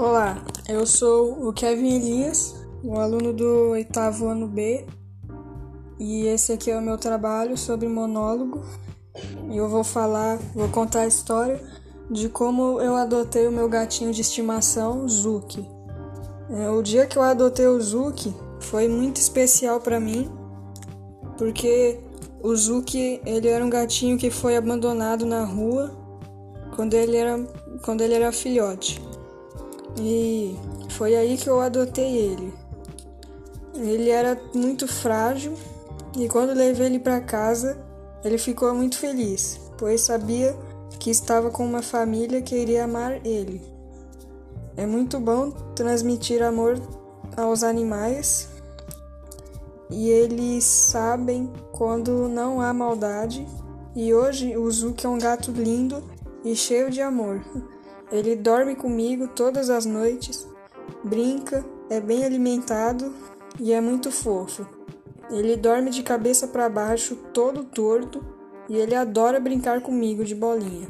Olá, eu sou o Kevin Elias, um aluno do oitavo ano B, e esse aqui é o meu trabalho sobre monólogo. Eu vou falar, vou contar a história de como eu adotei o meu gatinho de estimação, Zuki. É, o dia que eu adotei o Zuki foi muito especial para mim, porque o Zuki ele era um gatinho que foi abandonado na rua quando ele era, quando ele era filhote. E foi aí que eu adotei ele. Ele era muito frágil e quando levei ele para casa, ele ficou muito feliz, pois sabia que estava com uma família que iria amar ele. É muito bom transmitir amor aos animais e eles sabem quando não há maldade. E hoje o Zuki é um gato lindo e cheio de amor. Ele dorme comigo todas as noites, brinca, é bem alimentado e é muito fofo. Ele dorme de cabeça para baixo, todo torto, e ele adora brincar comigo de bolinha.